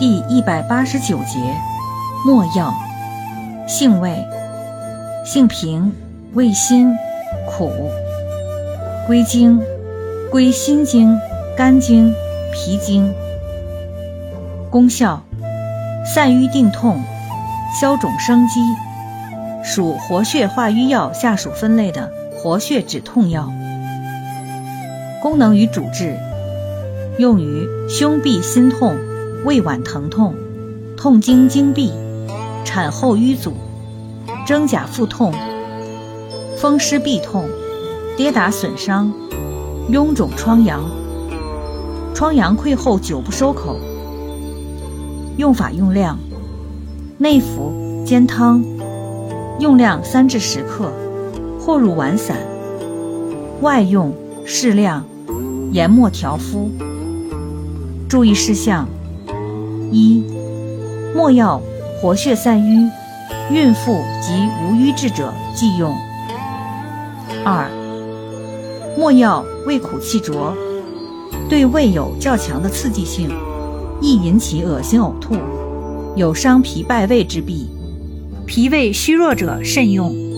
第一百八十九节，没药，性味，性平，味辛，苦，归经，归心经、肝经、脾经。功效，散瘀定痛，消肿生肌，属活血化瘀药下属分类的活血止痛药。功能与主治，用于胸痹心痛。胃脘疼痛、痛经经闭、产后瘀阻、真假腹痛、风湿痹痛、跌打损伤、臃肿疮疡、疮疡溃后久不收口。用法用量：内服煎汤，用量三至十克，或入丸散；外用适量，研末调敷。注意事项。一、没药活血散瘀，孕妇及无瘀滞者忌用。二、没药味苦气浊，对胃有较强的刺激性，易引起恶心呕吐，有伤脾败胃之弊，脾胃虚弱者慎用。